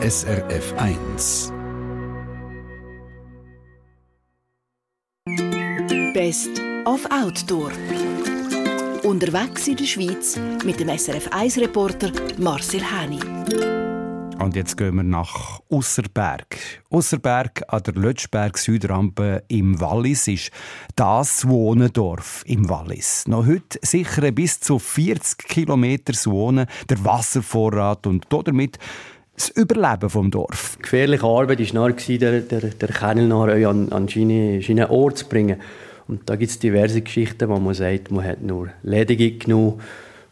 SRF 1. Best of Outdoor. Unterwegs in der Schweiz mit dem SRF 1-Reporter Marcel Häni. Und jetzt gehen wir nach Usserberg. Usserberg an der Lötschberg-Südrampe im Wallis ist das Wohnendorf im Wallis. Noch heute sichern bis zu 40 Kilometer Wohnen, der Wasservorrat und damit das Überleben vom Dorf. Gefährliche Arbeit war der, der, der Kennel an, an seinen Ort zu bringen. Und da gibt es diverse Geschichten, wo man sagt, man hat nur Ledige genommen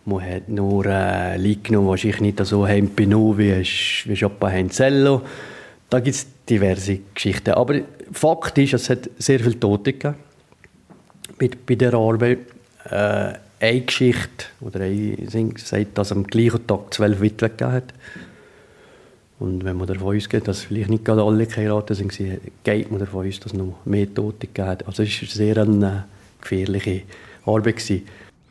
man hat nur äh, Leute genommen, sich nicht so haben benutzt, wie, wie Chopin Henzello. Da gibt es diverse Geschichten. Aber Fakt ist, es hat sehr viele Tote gegeben bei, bei der Arbeit. Äh, eine Geschichte, oder eine sagt, dass am gleichen Tag zwölf Witwen gegeben hat. Und wenn man davon ausgeht, dass vielleicht nicht gerade alle geheiratet sind, geht man davon aus, dass es noch mehr Tote gegeben hat. Also es war sehr eine gefährliche Arbeit. Gewesen.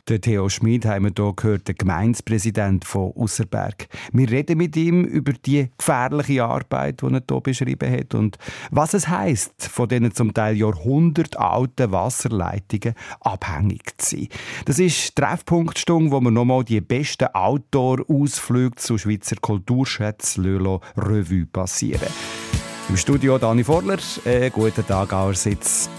Der Theo Schmid haben wir hier gehört, der Gemeindepräsident von Usserberg. Wir reden mit ihm über die gefährliche Arbeit, die er hier beschrieben hat und was es heißt, von diesen zum Teil jahrhundertalten Wasserleitungen abhängig zu sein. Das ist die Treffpunktstunde, wo wir nochmal die besten Outdoor-Ausflüge zu Schweizer Kulturschätzen Revue passieren. Im Studio Dani Vorler, äh, guten Tag allerseits.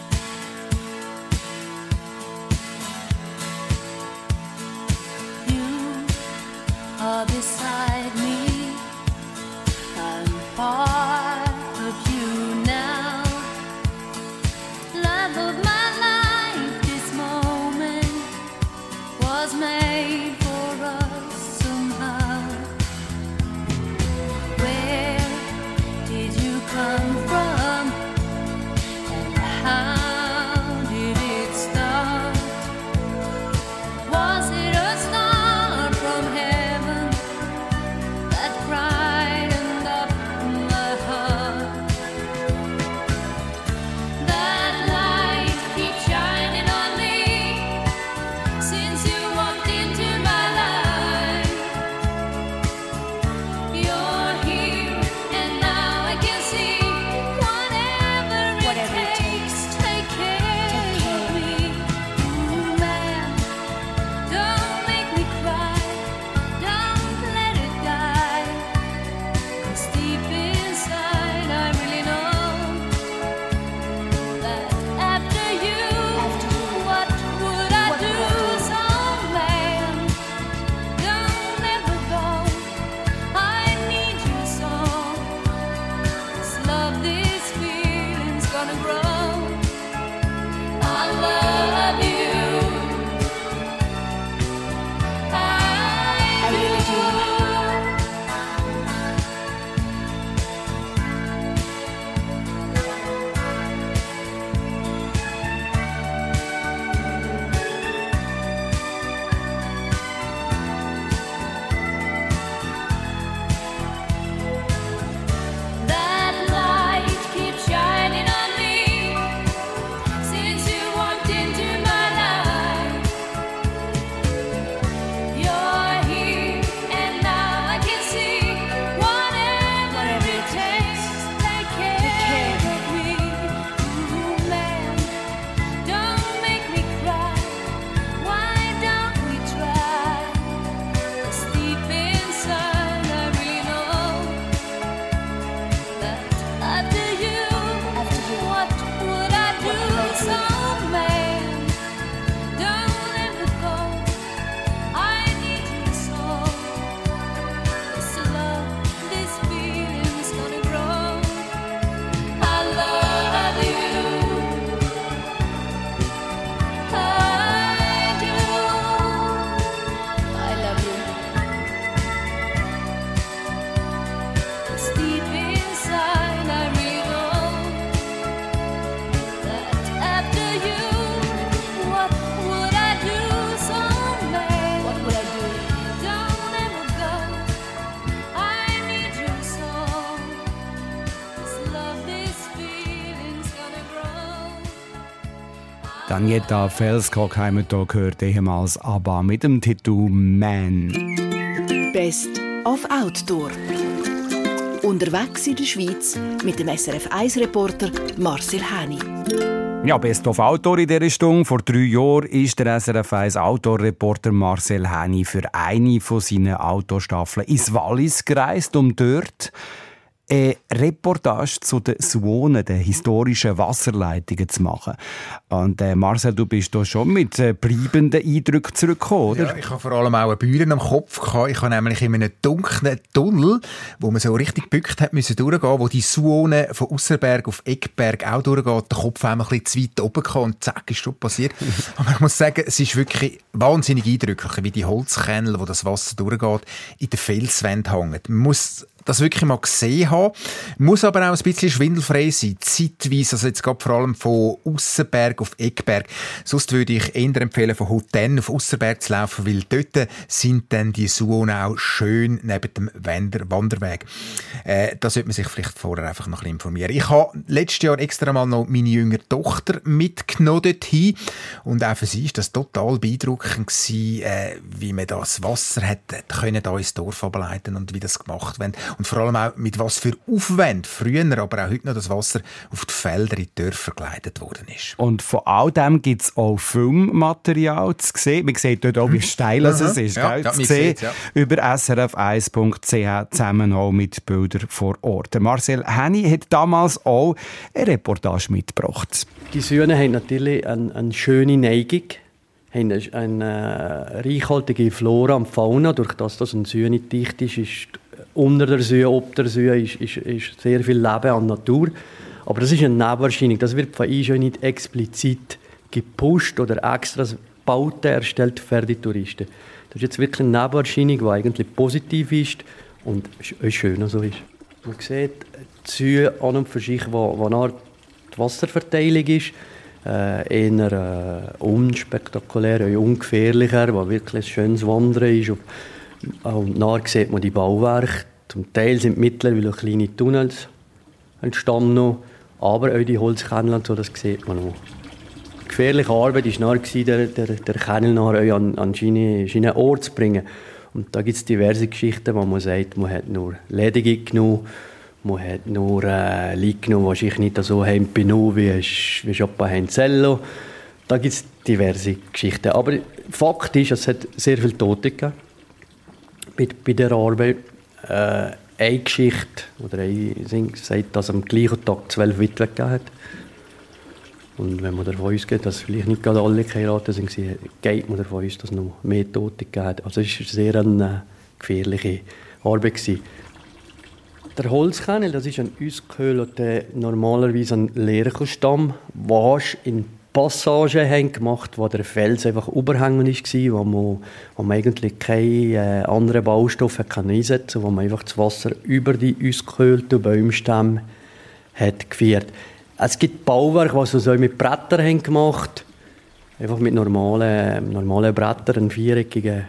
Daniela Felskog haben wir hier gehört, ehemals ABBA mit dem Titel «Man». Best of Outdoor. Unterwegs in der Schweiz mit dem SRF 1-Reporter Marcel Häni. Ja, Best of Autor in dieser Stunde. Vor drei Jahren ist der SRF 1 Autorreporter Marcel Häni für eine von seinen Autostaffeln ins Wallis gereist, um dort eine Reportage zu den Suonen, den historischen Wasserleitungen zu machen. Und äh, Marcel, du bist da schon mit äh, bleibenden Eindrücken zurückgekommen, oder? Ja, ich habe vor allem auch eine Bühne am Kopf gehabt. Ich habe nämlich in einem dunklen Tunnel, wo man so richtig bückt hat müssen durchgehen, wo die Suone von Ausserberg auf Eckberg auch durchgeht, der Kopf einmal ein bisschen zu weit oben kam und zack, ist schon passiert. Aber ich muss sagen, es ist wirklich wahnsinnig eindrücklich, wie die Holzkennel, wo das Wasser durchgeht, in den Felswänden hängen. Man muss das wirklich mal gesehen haben. Muss aber auch ein bisschen schwindelfrei sein. Zeitweise, also jetzt gerade vor allem von Aussenberg auf Eckberg. Sonst würde ich eher empfehlen, von Houten auf Aussenberg zu laufen, weil dort sind dann die Suone auch schön neben dem Wander Wanderweg. Äh, da sollte man sich vielleicht vorher einfach noch ein bisschen informieren. Ich habe letztes Jahr extra mal noch meine jüngere Tochter mitgenommen dorthin. Und auch für sie war das total beeindruckend gewesen, äh, wie man das Wasser hat, können da ins Dorf ableiten und wie das gemacht wird und vor allem auch mit was für Aufwand früher, aber auch heute noch das Wasser auf die Felder in die Dörfer geleitet worden ist. Und von all dem gibt es auch Filmmaterial zu sehen. Man sieht dort auch, wie steil es ist. Ja? Ja, zu sehen ja. über srf1.ch zusammen auch mit Bildern vor Ort. Marcel Henny hat damals auch eine Reportage mitgebracht. Die Söhne haben natürlich eine, eine schöne Neigung haben eine, reichhaltige Flora und Fauna. Durch das, dass ein dicht ist, ist unter der See, ob der See ist, ist, ist sehr viel Leben an Natur. Aber das ist eine Nebenerscheinung. Das wird von ISO nicht explizit gepusht oder extra Bauten erstellt für die Touristen. Das ist jetzt wirklich eine Nebenerscheinung, die eigentlich positiv ist und schön so ist. Man sieht die See an und für sich, wo, wo eine Wasserverteilung ist, äh, eher äh, unspektakulär, ungefährlicher, wo wirklich ein schönes Wandern ist. Und nachher sieht man die Bauwerke. Zum Teil sind mittlerweile kleine Tunnels entstanden, aber auch die Holzkennel so, das sieht man noch. Die gefährliche Arbeit war nachher, der, der, der Kennel an, an seinen Ort zu bringen. Und da gibt es diverse Geschichten, wo man sagt, man hat nur Ledige genommen, man hat nur äh, Leute genommen, die sich nicht so haben wie, wie Chopin Henzello. Da gibt es diverse Geschichten. Aber Fakt ist, es hat sehr viele Tote gegeben bei, bei der Arbeit. Äh, eine Geschichte, oder eine sagt, dass am gleichen Tag zwölf Witwen gegeben hat. Und wenn man davon ausgeht, dass vielleicht nicht gerade alle geheiratet sind, geht man davon aus, dass es noch mehr Tote gegeben hat. Also es war sehr eine äh, gefährliche Arbeit. Gewesen. Der Holzkennel, das ist ein Auskühler, der normalerweise ein Lärchenstamm wasch in Passagen haben gemacht, wo der Fels einfach überhängend war, wo man, wo man eigentlich keine äh, anderen Baustoffe kann einsetzen konnte, wo man einfach das Wasser über die ausgekühlten Baumstämme hat geführt. Es gibt Bauwerke, die so mit Brettern haben gemacht einfach mit normalen, normalen Brettern einen viereckigen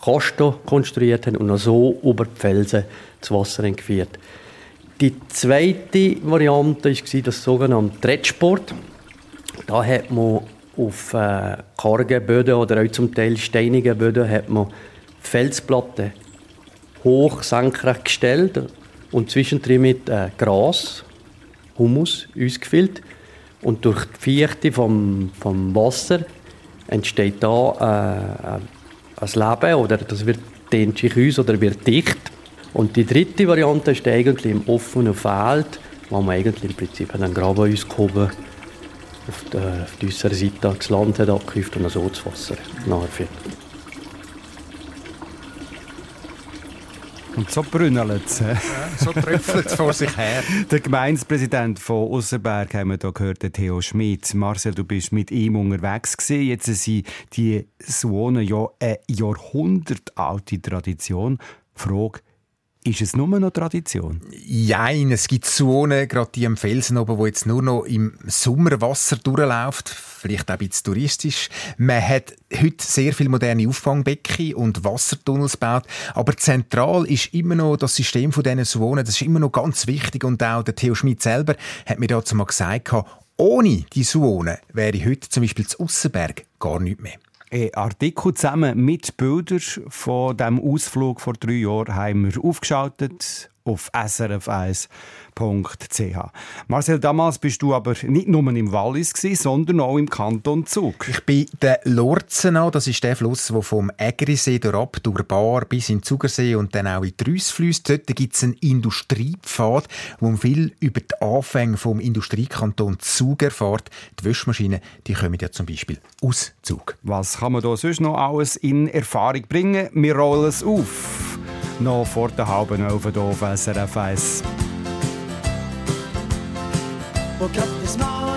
Kasten konstruiert haben und noch so über die Felsen das Wasser geführt. Die zweite Variante war das sogenannte Trettsport. Da hat man auf äh, kargen Böden oder auch zum Teil steinigen Böden hat man Felsplatten hoch senkrecht gestellt und zwischendrin mit äh, Gras, Humus ausgefüllt. Und durch die Feuchte vom, vom Wasser entsteht da äh, ein Leben oder das wird dehnt sich aus oder wird dicht. Und die dritte Variante ist eigentlich im offenen Feld, wo man eigentlich im Prinzip einen Graben ausgehoben auf der, auf der äußeren Seite das Land hat abgehäuft und so das Wasser nachführt. Und so brünnelt es. Ja, so tröpfelt es vor sich her. Der Gemeindepräsident von Ausserberg haben wir hier gehört, Theo Schmidt. Marcel, du bist mit ihm unterwegs gewesen. Jetzt sind die Suonen ja eine jahrhundertalte Tradition. Frage, ist es nur noch Tradition? Nein, es gibt Zonen, gerade die am Felsen oben, wo jetzt nur noch im Sommer Wasser durchläuft. Vielleicht auch ein bisschen touristisch. Man hat heute sehr viele moderne Auffangbecken und Wassertunnels gebaut. Aber zentral ist immer noch das System von diesen Zonen. Das ist immer noch ganz wichtig. Und auch der Theo Schmidt selber hat mir dazu mal gesagt, ohne die Zonen wäre heute zum Beispiel zu Aussenberg gar nichts mehr. Ein Artikel zusammen mit Bildern von dem Ausflug vor drei Jahren haben wir aufgeschaltet auf srf1.ch. Marcel, damals bist du aber nicht nur im Wallis, sondern auch im Kanton Zug. Ich bin der Lorzenau, das ist der Fluss, der vom Ägerisee ab durch Bar bis in den Zugersee und dann auch in die Reuss fließt. Dort gibt es einen Industriepfad, wo viel über die Anfänge vom Industriekanton Zug erfährt. Die Wäschmaschinen, die kommen ja zum Beispiel aus Zug. Was kann man da sonst noch alles in Erfahrung bringen? Wir rollen es auf. Noch vor der halben Elf auf SRF 1. Woke up this morning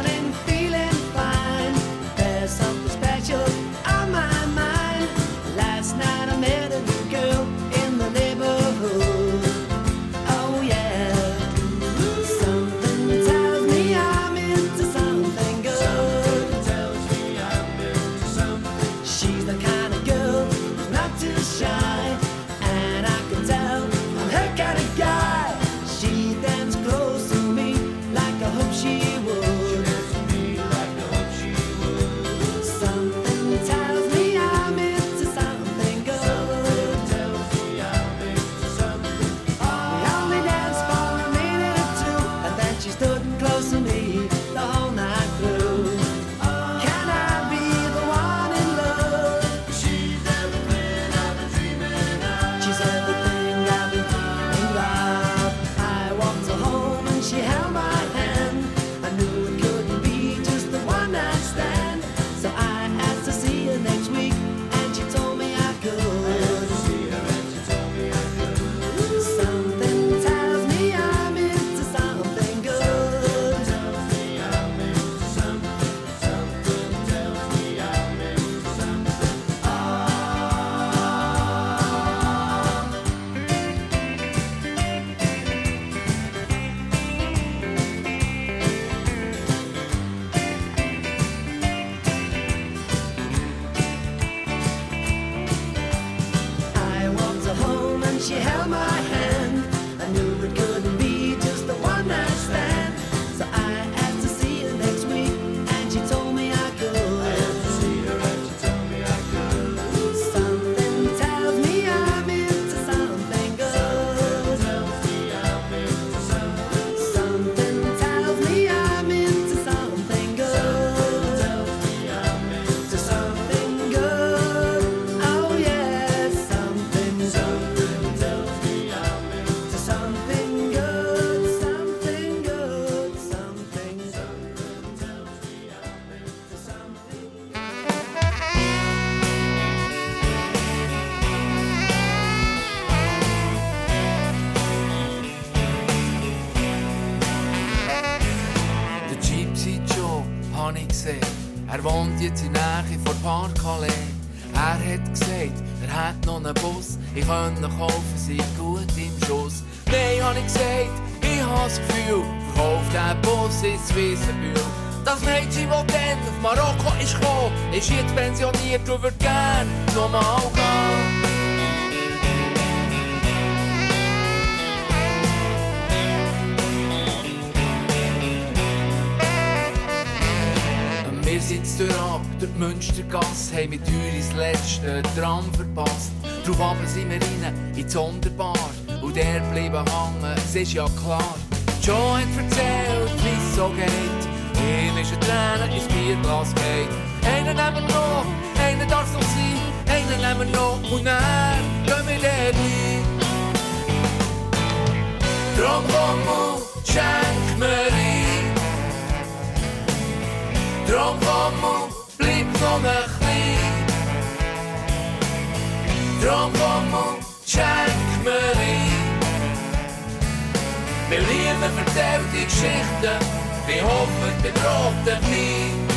Wir lieben vertellte Geschichten, wie hoffen den roten Wein.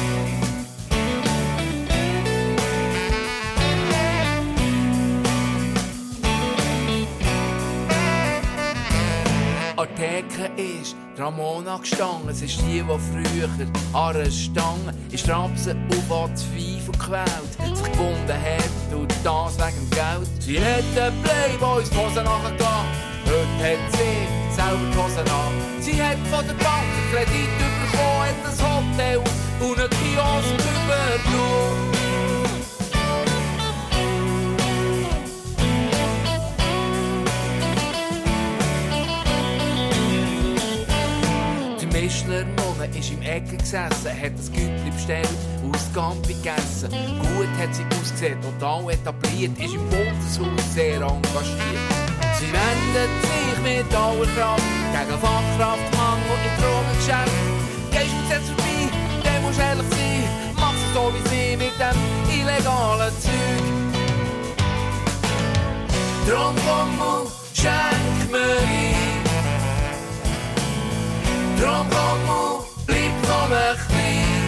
an Theke ist Ramona gestanden. Es ist die, die früher an einer Stange ist Rapsen auf das Vieh verquält, sich gebunden hat und das wegen Geld. Sie hat den Playboys die Hose nachgegangen, heute hat sie Hose an. Sie hat von der Bank einen Kredit bekommen, hat ein Hotel und einen Kiosk übernommen. Tischler Nonne ist im Ecke gesessen, hat das Gütli bestellt und das Gampi gegessen. Gut hat sie ausgesehen, total etabliert, ist im Bundeshaus sehr engagiert. Sie wendet sich mit aller Kraft gegen Fachkraftmangel in Drogengeschäft. Gehst du jetzt vorbei, dann musst du ehrlich sein, machst es so wie sie mit dem illegalen Zeug. Drum komm und schenk mir ein. Drum komm und bleib noch ein bisschen.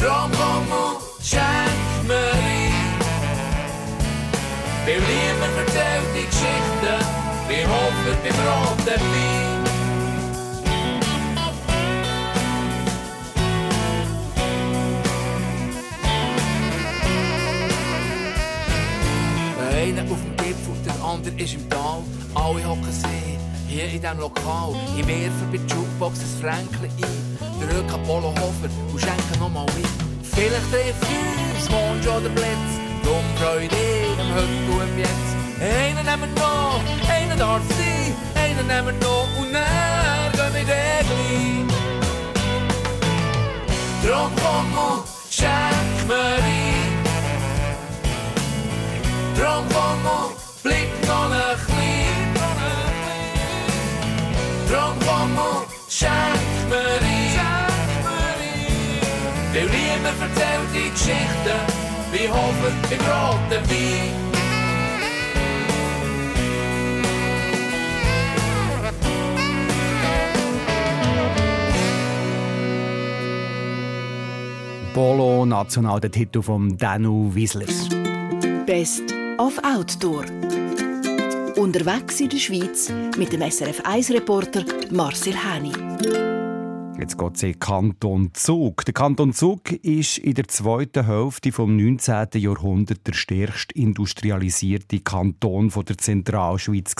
Drum komm und schenk mir ein. Weil niemand erzählt die Geschichten, wie Hofer beim roten Wein. Der eine auf dem Gipfel, der andere ist im Tal. Alle hocken sie hier in diesem Lokal. Ich werfe bei der Jukebox ein Fränkchen ein, drücke Apollo Hofer und schenke nochmal mit. Vielleicht trifft uns Mond oder Blitz, drum Freude am Heute und Jetzt. Einen nehmen wir noch, einen darf sein, einen nehmen noch und dann gehen wir gleich. Drum komm und schenk mir ein. Drum komm und blick noch ein bisschen. Drum komm und schenk mir ein. Weil niemand erzählt die Geschichten, wie Hofer im roten Wein. Polo national der Titel von Danu Wieslers. Best of Outdoor. Unterwegs in der Schweiz mit dem SRF 1-Reporter Marcel Häni. Jetzt geht es in den Kanton Zug. Der Kanton Zug ist in der zweiten Hälfte vom 19. Jahrhundert der stärkst industrialisierte Kanton der Zentralschweiz.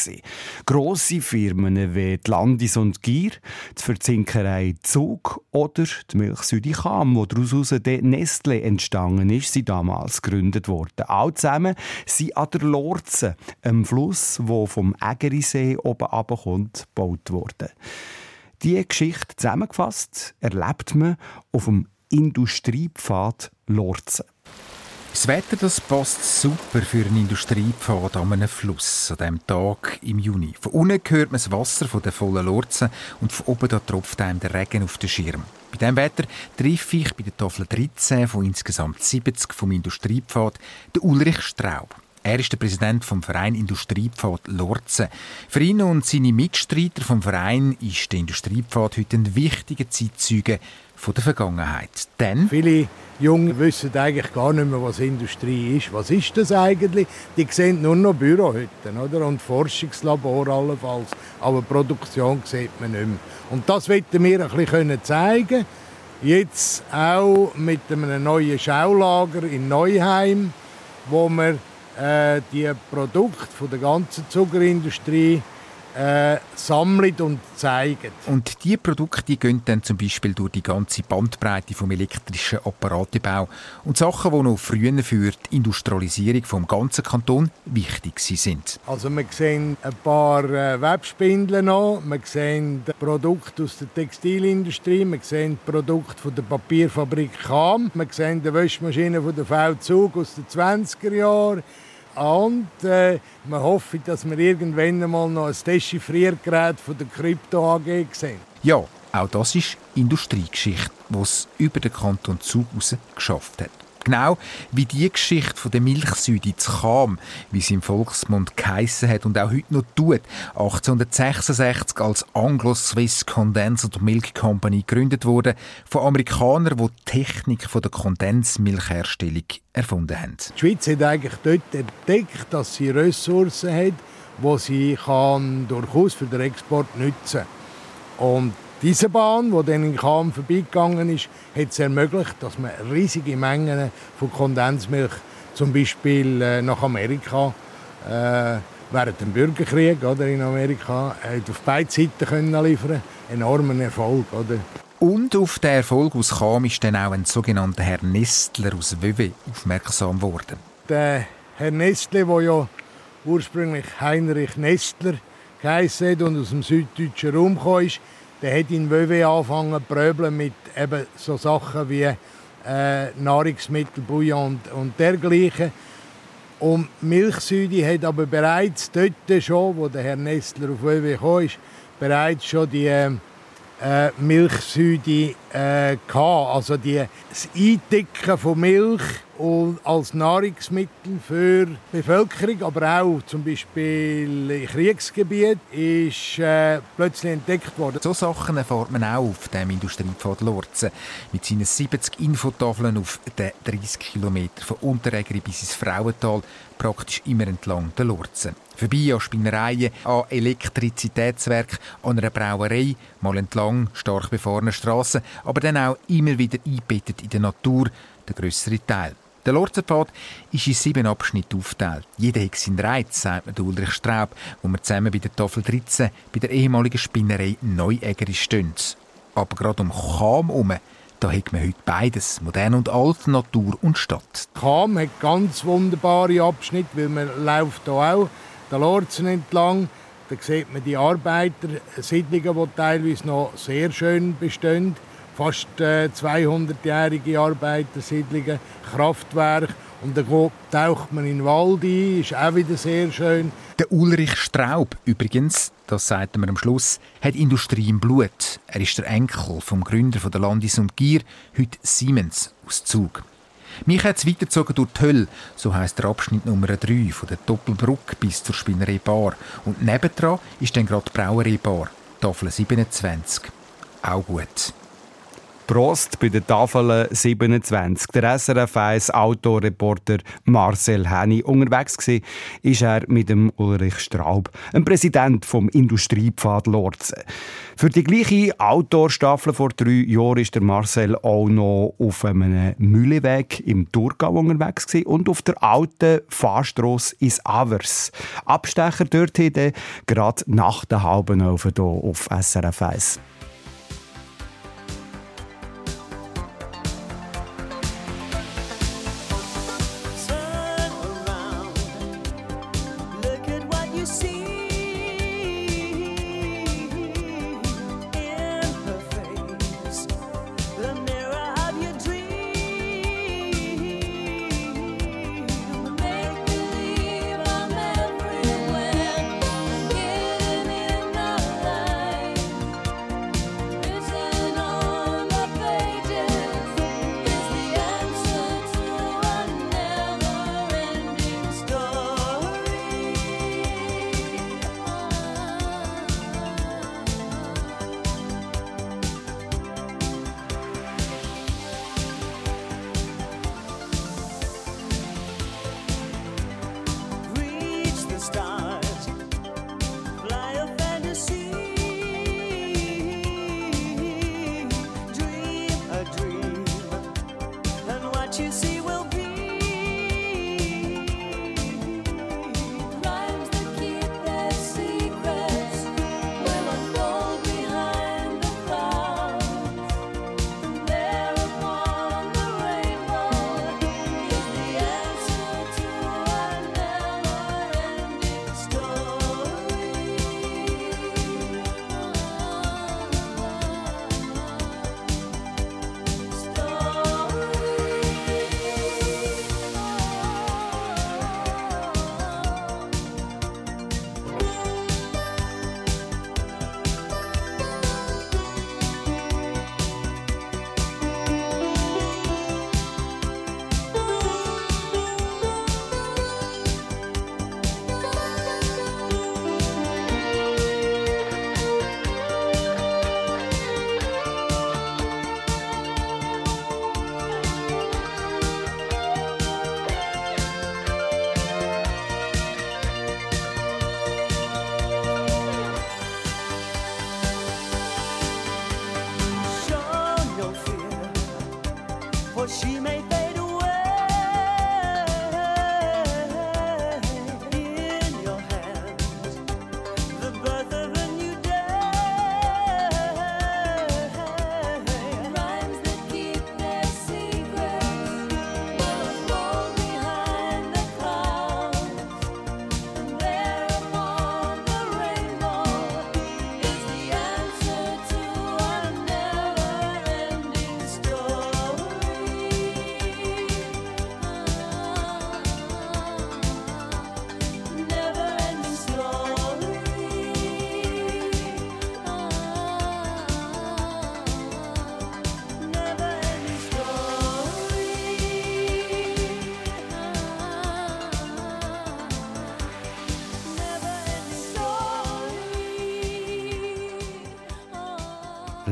Grosse Firmen wie die Landis und Gier, die Verzinkerei Zug oder die Milchsüdi Cham, wo daraus der Nestle entstanden ist, sind damals gegründet worden. All zusammen sind an der Lorze, einem Fluss, wo vom Ägerisee oben abkommt, gebaut worden. Diese Geschichte zusammengefasst erlebt man auf dem Industriepfad Lorzen. Das Wetter das passt super für einen Industriepfad an einem Fluss an diesem Tag im Juni. Von unten hört man das Wasser von der vollen Lorzen und von oben da tropft einem der Regen auf den Schirm. Bei diesem Wetter treffe ich bei der Tafel 13 von insgesamt 70 vom Industriepfad den Ulrich Straub. Er ist der Präsident vom Verein Industriepfad Lorzen. Für ihn und seine Mitstreiter vom Verein ist der Industriepfad heute ein wichtiger Zeitzeuge von der Vergangenheit. Denn Viele Jungen wissen eigentlich gar nicht mehr, was Industrie ist. Was ist das eigentlich? Die sehen nur noch Bürohütten oder? und Forschungslabor allenfalls. Aber Produktion sieht man nicht mehr. Und das wollten wir ein bisschen zeigen. Jetzt auch mit einem neuen Schaulager in Neuheim, wo wir äh, die Produkte von der ganzen Zuckerindustrie äh, sammeln und zeigen. Und diese Produkte die gehen dann zum Beispiel durch die ganze Bandbreite vom elektrischen Apparatebau und Sachen, die noch früher für die Industrialisierung vom ganzen Kanton wichtig sind. Also wir sehen ein paar äh, Webspindeln noch, wir sehen Produkte aus der Textilindustrie, wir sehen Produkte von der Papierfabrik Cham, wir sehen die Wäschmaschine von der V-Zug aus den 20er Jahren. Und äh, wir hoffen, dass wir irgendwann einmal noch ein Dechiffriergerät von der Krypto AG sehen. Ja, auch das ist Industriegeschichte, die es über den Kanton Zug geschafft hat. Genau wie die Geschichte von der Milchsüde zu Cham, wie sie im Volksmund geheissen hat und auch heute noch tut, 1866 als Anglo-Swiss Condensed Milk Company gegründet wurde, von Amerikanern, die die Technik der Kondensmilchherstellung erfunden haben. Die Schweiz hat eigentlich dort entdeckt, dass sie Ressourcen hat, die sie kann durchaus für den Export nutzen kann. Diese Bahn, die dann in Cham vorbeigegangen ist, hat es ermöglicht, dass man riesige Mengen von Kondensmilch zum Beispiel äh, nach Amerika äh, während dem Bürgerkrieg oder in Amerika auf beide Seiten können liefern. Enormen Erfolg, oder? Und auf den Erfolg aus Cham ist dann auch ein sogenannter Herr Nestler aus Wöwe aufmerksam geworden. Der Herr Nestle, der ja ursprünglich Heinrich Nestler geheissen hat und aus dem süddeutschen Raum kam, der hat in WW angefangen zu mit eben so Sachen wie äh, Nahrungsmittel, Bouillon und, und dergleichen. Und Milchsüde hat aber bereits dort schon, wo der Herr Nestler auf WW kam, bereits schon die äh, Milchsäure äh, Also die, das Eindicken von Milch als Nahrungsmittel für die Bevölkerung, aber auch zum Beispiel in Kriegsgebieten, ist äh, plötzlich entdeckt worden. So Sachen erfährt man auch auf dem Industriepfad Lorzen. Mit seinen 70 Infotafeln auf den 30 Kilometern von Unterägeri bis ins Frauental, praktisch immer entlang der Lorzen. Vorbei an Spinnereien, an Elektrizitätswerken, an einer Brauerei, mal entlang stark befahrenen Strassen, aber dann auch immer wieder eingebettet in der Natur, der grössere Teil. Der Lorzenpfad ist in sieben Abschnitte aufgeteilt. Jeder hat seinen Reiz, sagt mir Ulrich Straub, wo wir zusammen bei der Tafel 13 bei der ehemaligen Spinnerei Neuegger stehen. Aber gerade um Cham herum, da hat man heute beides, modern und alt, Natur und Stadt. Cham hat ganz wunderbare Abschnitte, weil man läuft hier auch den Lorzen entlang. Da sieht man die Arbeitersiedlungen, die teilweise noch sehr schön bestehen fast äh, 200-jährige Arbeitersiedlungen, Kraftwerke. Und dann taucht man in den Wald ein, ist auch wieder sehr schön. Der Ulrich Straub übrigens, das sagt man am Schluss, hat Industrie im Blut. Er ist der Enkel vom Gründer der Landis und Gier, heute Siemens aus Zug. Mich hat es weitergezogen durch die Hölle, so heisst der Abschnitt Nummer 3 von der Doppelbrücke bis zur Spinnerei Bar. Und nebendran ist dann gerade die Brauerei Bar, Tafel 27. Auch gut. Prost bei der Tafel 27. Der SRF 1 Autoreporter Marcel Henny. Unterwegs war ist er mit dem Ulrich Straub, dem Präsident vom Industriepfad Lorzen. Für die gleiche Outdoor-Staffel vor drei Jahren ist der Marcel auch noch auf einem Mülleweg im Thurgau unterwegs gewesen und auf der alten Fahrstrasse ins Avers. Abstecher dort gerade nach der halben Elf hier auf SRF 1.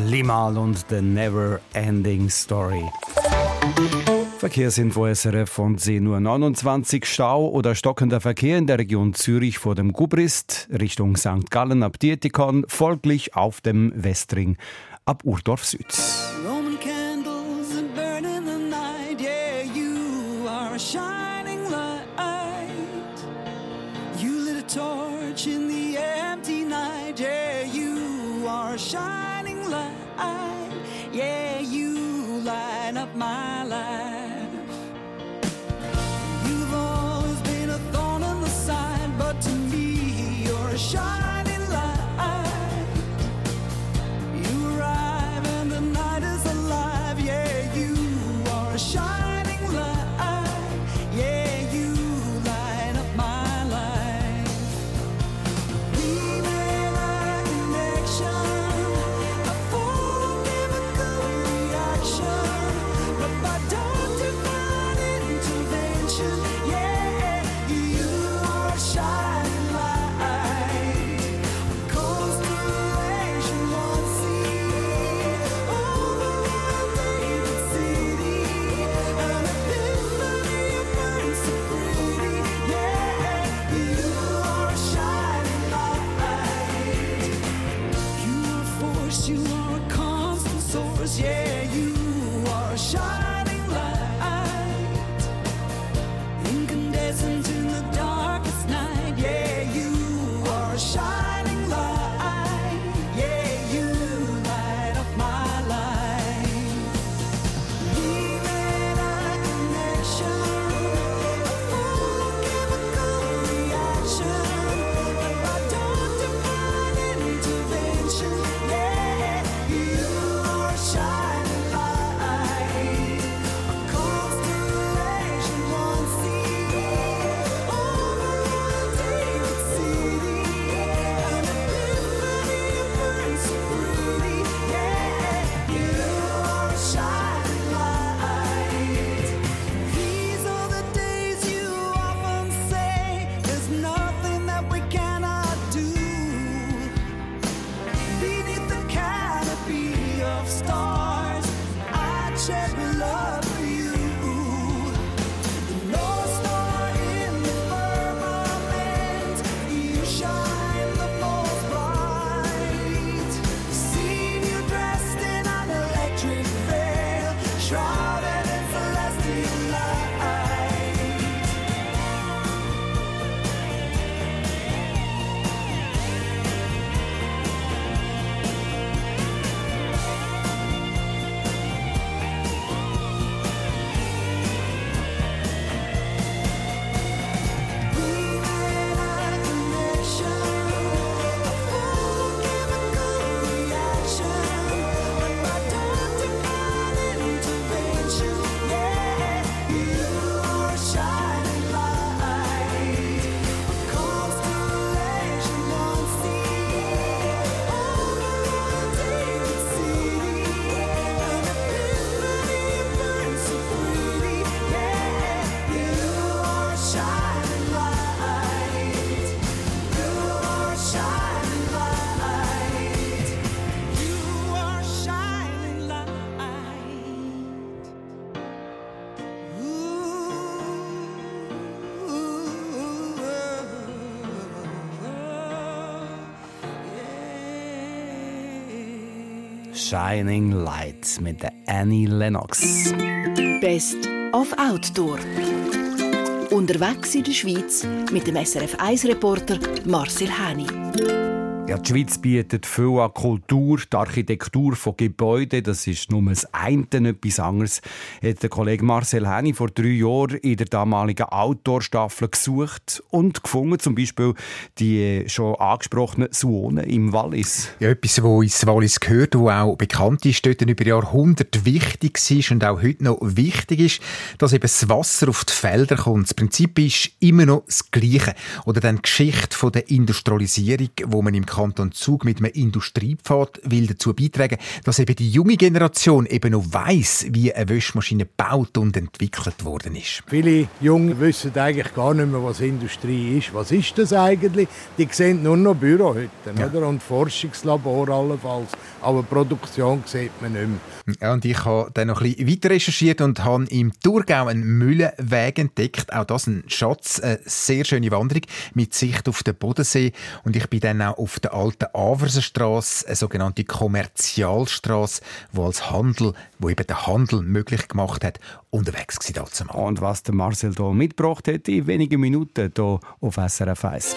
Limal und The Never Ending Story. Verkehrsinfo SRF von 10.29 Uhr 29 Stau oder stockender Verkehr in der Region Zürich vor dem Gubrist Richtung St. Gallen ab Dietikon, folglich auf dem Westring ab Urdorf Süd. Shining Light mit der Annie Lennox. Best of Outdoor. Unterwegs in der Schweiz mit dem SRF 1-Reporter Marcel Häni. Ja, die Schweiz bietet viel an Kultur, die Architektur von Gebäuden, das ist nur das eine, etwas anderes. Hat der Kollege Marcel Henny vor drei Jahren in der damaligen Outdoor-Staffel gesucht und gefunden, zum Beispiel die schon angesprochenen Suonen im Wallis. Ja, etwas, wo ins Wallis gehört, wo auch bekannt ist, dort über Jahrhunderte wichtig war und auch heute noch wichtig ist, dass eben das Wasser auf die Felder kommt. Das Prinzip ist immer noch das Gleiche. Oder dann die Geschichte von der Industrialisierung, wo man im Kanton Zug mit einem Industriepfad will dazu beitragen, dass eben die junge Generation eben noch weiss, wie eine Wäschmaschine gebaut und entwickelt worden ist. Viele Jungen wissen eigentlich gar nicht mehr, was Industrie ist. Was ist das eigentlich? Die sehen nur noch Bürohütten Ja. oder? und Forschungslabor allenfalls. Aber Produktion sieht man nicht mehr. Ja, und ich habe dann noch ein bisschen weiter recherchiert und habe im Thurgau einen Mühlenweg entdeckt. Auch das ein Schatz, eine sehr schöne Wanderung mit Sicht auf den Bodensee. Und ich bin dann auch auf der alten Aversenstrasse, eine sogenannte Kommerzialstrasse, wo als Handel, wo eben der Handel möglich gemacht hat, unterwegs war dazu. Und was der Marcel hier mitgebracht hat, in wenigen Minuten hier auf SRF 1.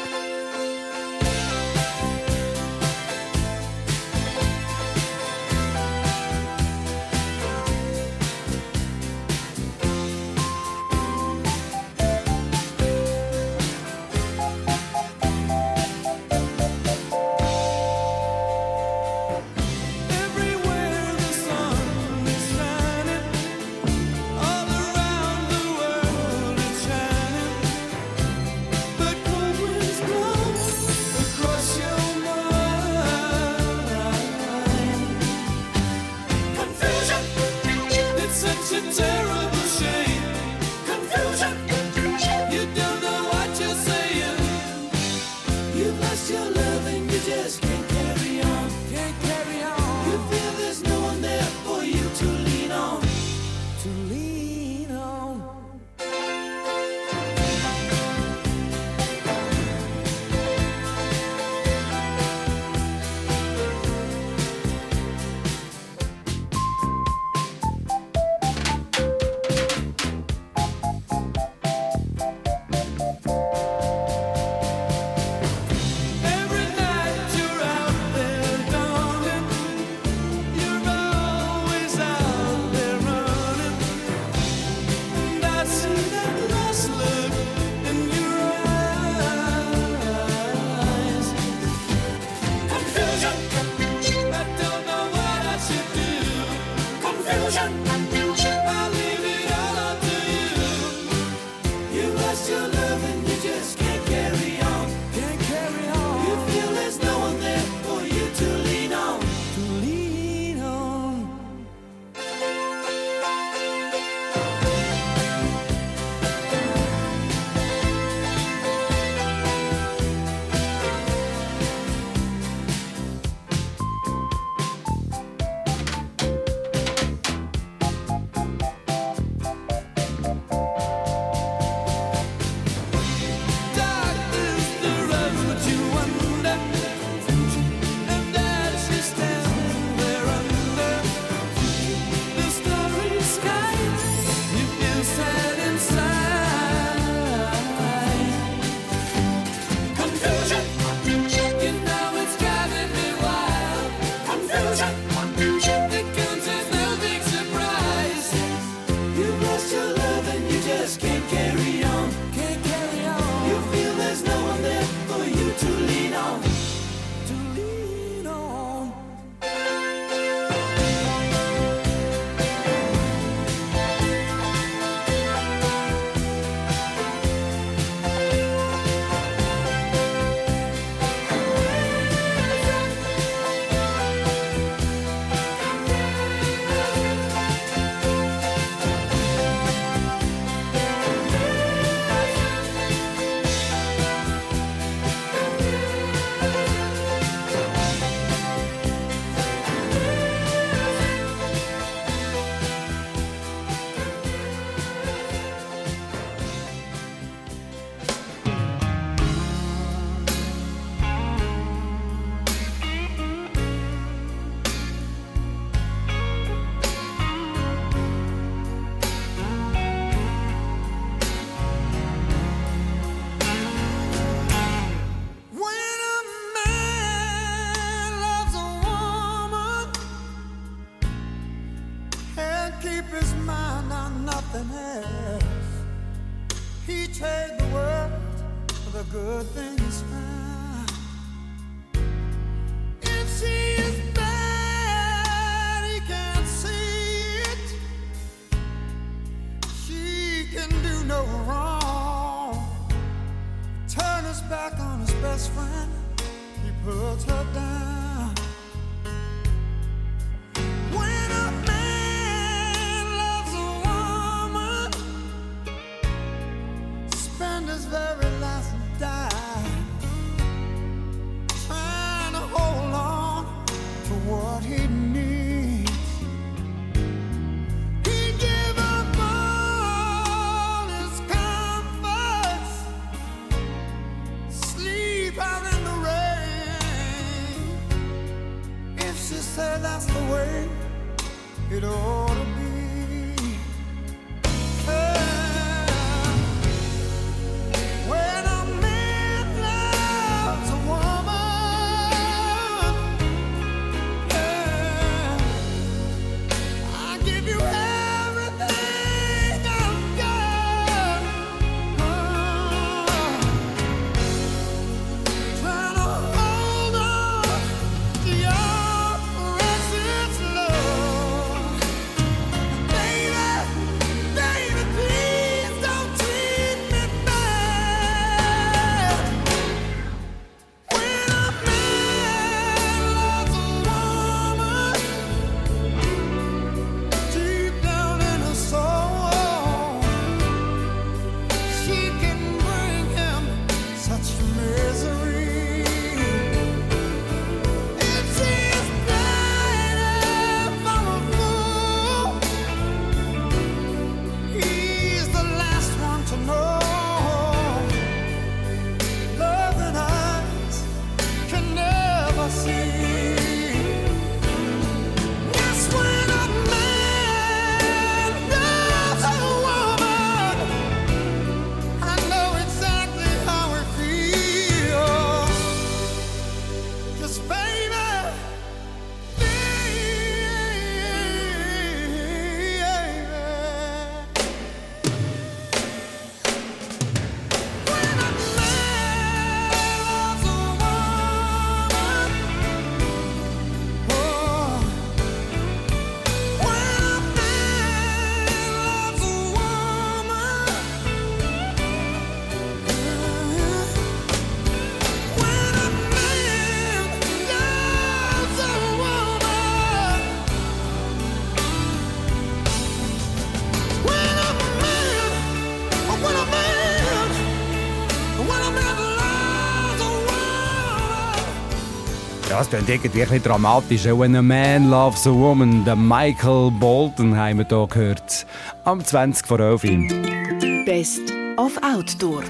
Das klingt irgendwie ein dramatisch. When a man loves a woman, der Michael Bolton haben wir hier gehört. Am 20 vor 11 Uhr. Best of Outdoor.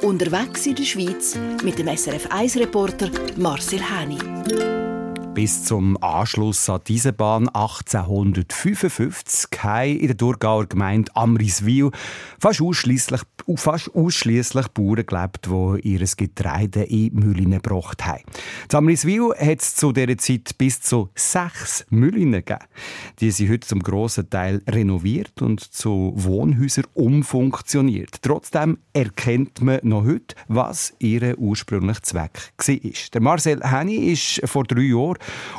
Unterwegs in der Schweiz mit dem SRF 1-Reporter Marcel Häni. Bis zum Anschluss an diese Bahn 1855 haben in der Thurgauer Gemeinde Amriswil fast ausschließlich fast ausschliesslich Bauern gelebt, die ihr Getreide in Mühlen gebracht haben. In Amriswil hat es zu dieser Zeit bis zu sechs Mühlen gegeben. Die sind heute zum grossen Teil renoviert und zu Wohnhäusern umfunktioniert. Trotzdem erkennt man noch heute, was ihr ursprünglicher Zweck war. Der Marcel Henny ist vor drei Jahren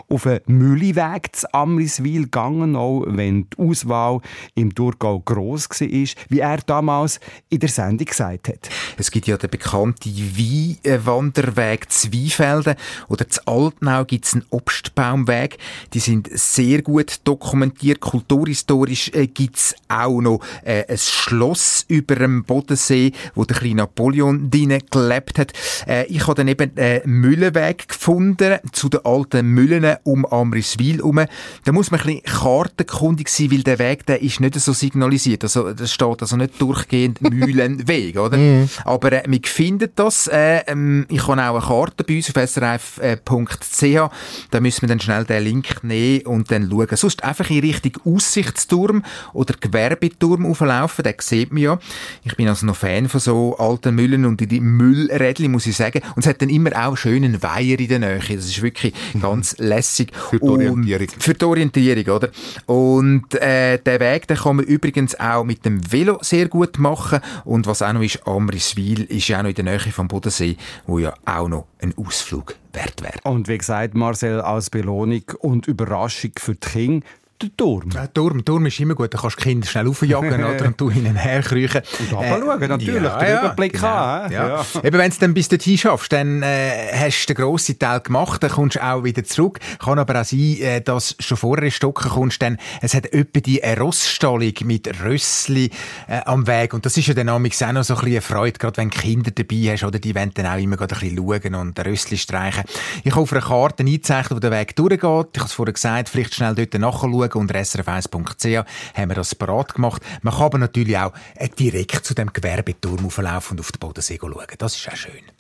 auf einen Mülliweg zu Amriswil gegangen, auch wenn die Auswahl im Thurgau gross war, wie er damals in der Sendung gesagt hat. Es gibt ja den bekannten Weinwanderweg Zweifelden oder zu Altnau gibt es einen Obstbaumweg. Die sind sehr gut dokumentiert. Kulturhistorisch äh, gibt es auch noch äh, ein Schloss über dem Bodensee, wo der kleine Napoleon drinnen gelebt hat. Äh, ich habe dann eben einen Müllenweg gefunden zu den alten Müllen um Amriswil herum. Da muss man ein bisschen kartenkundig sein, weil der Weg der ist nicht so signalisiert. Also, das steht also nicht durchgehend Mühlenweg, oder? Aber äh, wir finden das. Äh, ähm, ich habe auch eine Karte bei uns auf srf.ch. Da müssen wir dann schnell den Link nehmen und dann schauen. Sonst einfach in Richtung Aussichtsturm oder Gewerbeturm auflaufen. Den sieht man ja. Ich bin also noch Fan von so alten Müllen und die Müllrädchen, muss ich sagen. Und es hat dann immer auch schönen Weiher in der Nähe. Das ist wirklich ganz lässig. Für die Orientierung. Und für die Orientierung, oder? Und äh, der Weg, den kann man übrigens auch mit dem Velo sehr gut machen. Und was auch noch ist, Amriswil ist ja auch noch in der Nähe vom Bodensee, wo ja auch noch ein Ausflug wert wäre. Und wie gesagt, Marcel, als Belohnung und Überraschung für die Kinder, der Turm. Ja, Turm, Turm ist immer gut, da kannst du die Kinder schnell aufjagen oder, und du hinten herkriechen. Und runterschauen, natürlich, den Überblick haben, Ja. ja. Ja. Eben, wenn du dann bis dorthin schaffst, dann äh, hast du den grossen Teil gemacht, dann kommst du auch wieder zurück. Kann aber auch sein, äh, dass du schon vorher in Stocken kommst, denn es hat etwa die Rossstallung mit Rössli äh, am Weg und das ist ja dann auch noch so ein bisschen eine Freude, gerade wenn du Kinder dabei hast, oder die wollen dann auch immer gerade ein bisschen schauen und Rössli streichen. Ich habe auf einer Karte eingezeichnet, wo der Weg durchgeht. Ich habe es vorher gesagt, vielleicht schnell dort nachschauen unter srf1.ch haben wir das parat gemacht. Man kann aber natürlich auch direkt zu dem Gewerbeturm auflaufen und auf den Bodensee schauen. Das ist auch schön.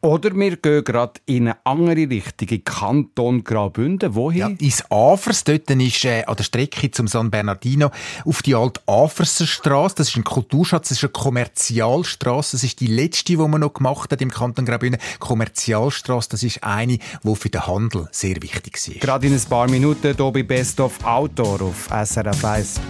Oder wir gehen gerade in eine andere Richtung, in Kanton Graubünden. Wohin? Ja, ins Afers, dort ist äh, an der Strecke zum San Bernardino auf die alte Aferser Straße. Das ist ein Kulturschatz, das ist eine Kommerzialstraße. Das ist die letzte, die man noch gemacht hat im Kanton Graubünden. Kommerzialstraße, das ist eine, die für den Handel sehr wichtig ist. Gerade in ein paar Minuten hier bei Best of Outdoor auf SRF 1.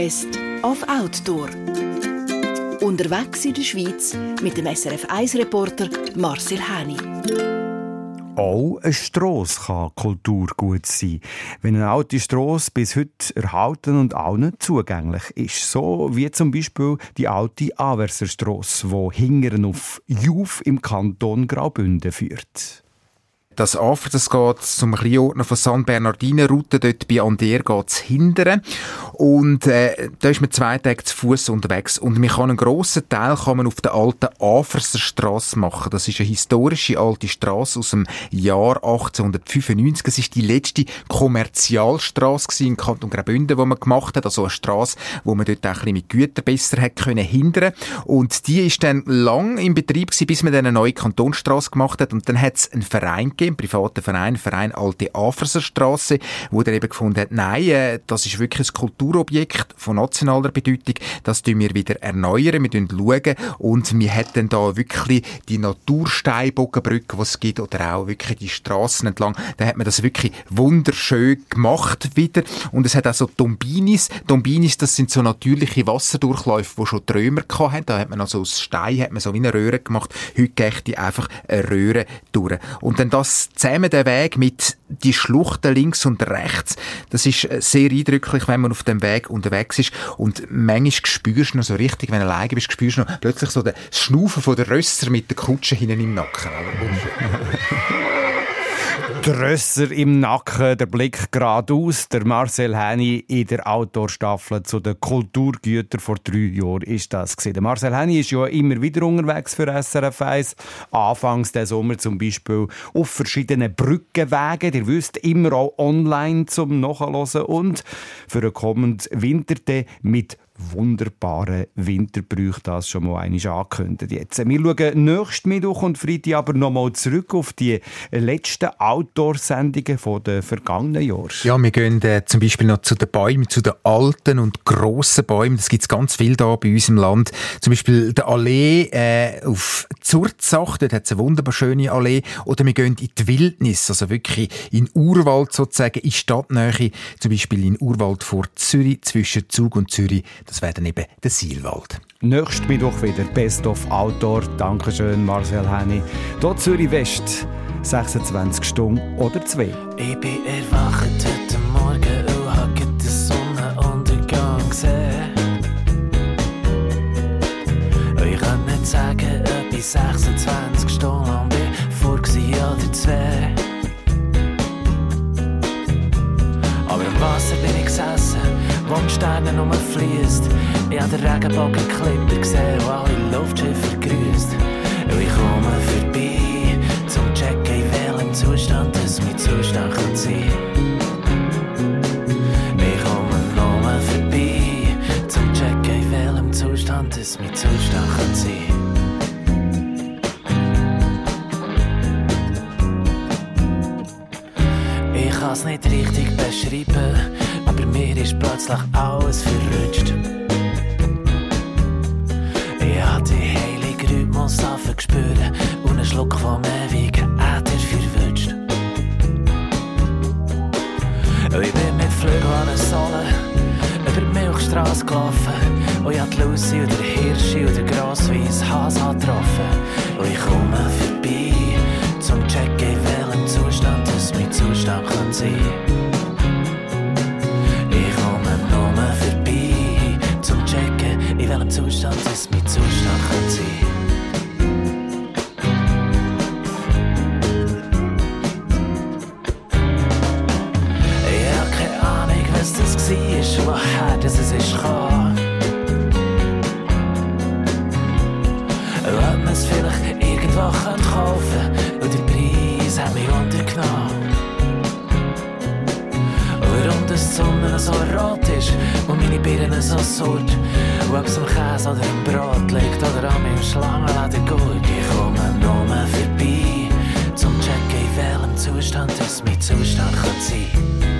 Best of Outdoor. Unterwegs in der Schweiz mit dem SRF 1 Reporter Marcel Häni. Auch eine Strasse kann Kultur gut sein, wenn eine alte Strasse bis heute erhalten und allen zugänglich ist. So wie zum Beispiel die alte Averser Strasse, die hingern auf Juf im Kanton Graubünden führt. Das Afer, das geht zum Kleinordner von San Bernardino Route, dort bei Ander geht's hindern. Und, äh, da ist man zwei Tage zu Fuß unterwegs. Und man kann einen grossen Teil kann man auf der alten Aferser Strasse machen. Das ist eine historische alte Strasse aus dem Jahr 1895. Es ist die letzte Kommerzialstrasse gewesen im Kanton Graubünden, die man gemacht hat. Also eine Strasse, wo man dort auch ein bisschen mit Gütern besser hat können hindern. Und die ist dann lang im Betrieb gewesen, bis man dann eine neue Kantonstrasse gemacht hat. Und dann hat es einen Verein gegeben, einen privaten Verein, Verein Alte Aferser Strasse, wo der eben gefunden hat, nein, äh, das ist wirklich ein Kulturobjekt von nationaler Bedeutung, das tun wir wieder erneuern, wir schauen und wir hätten da wirklich die Natursteinbogenbrücke, die es gibt, oder auch wirklich die Straßen entlang, da hat man das wirklich wunderschön gemacht wieder und es hat auch so Tombinis, Tombinis, das sind so natürliche Wasserdurchläufe, die schon die Römer hatten, da hat man also aus Stein, hat man so wie eine Röhre gemacht, heute geht die einfach eine Röhre durch. Und dann das zusammen der Weg mit die Schluchten links und rechts, das ist äh, sehr eindrücklich, wenn man auf dem Weg unterwegs ist und manchmal spürst du noch so richtig, wenn du alleine bist, spürst du noch plötzlich so das Schnaufen von der Rösser mit der Kutsche hinten im Nacken. Drösser im Nacken, der Blick geradeaus. Der Marcel Henny in der Outdoor-Staffel zu den Kulturgütern vor drei Jahren ist das gewesen. Der Marcel Henny ist ja immer wieder unterwegs für SRF 1. Anfangs des Sommer zum Beispiel auf verschiedenen Brückenwegen. Ihr wisst, immer auch online zum Nachhören und für den kommenden Winter mit wunderbaren Winterbrüch das schon mal einmal angekündigt. Jetzt. Wir schauen nächsten Mittwoch und Freitag aber noch mal zurück auf die letzten Outdoor-Sendungen der vergangenen Jahre. Ja, wir gehen äh, zum Beispiel noch zu den Bäumen, zu den alten und grossen Bäumen. Das gibt es ganz viel da bei uns im Land. Zum Beispiel der Allee äh, auf Zurzach, dort hat es eine wunderbar schöne Allee. Oder wir gehen in die Wildnis, also wirklich in Urwald sozusagen, in Stadtnähe, zum Beispiel in Urwald vor Zürich, zwischen Zug und Zürich. Das wäre dann eben der Sielwald. Nächsten Mittwoch wieder Best of Outdoor. Dankeschön, Marcel Henny. Hier Zürich West, 26 Stunden oder 2. Ich bin erwacht heute Morgen und habe den Sonnenuntergang gesehen. Und ich kann nicht sagen, ob ich 26 Stunden lang bin, vor oder zwei. Aber im wo die Sterne rumfließt. Ich habe den Regenbogenklipper gesehen, und alle Luftschiffe grüßt. Und ich komme vorbei, zum checken, in welchem Zustand es mein Zustand kann sein. Ich komme nur vorbei, zum checken, in welchem Zustand es mein Zustand kann sein. Ich kann es nicht richtig beschreiben, aber mir ist plötzlich alles verrutscht. Ich hatte die heilige Rhythmus gespürt und einen Schluck vom ewigen Äther verwünscht. Ich bin mit Flügeln an den Sohlen über die Milchstraße gelaufen und ich hab die Lucy und der Hirschi und der Grossweiss Hase getroffen. Und ich komme vorbei, zum checken, in welchem Zustand es mein Zustand kann sein. Ich an meinem Schlangenladen gut. Ich komme nur vorbei, zum checken, in welchem Zustand es mein Zustand kann sein.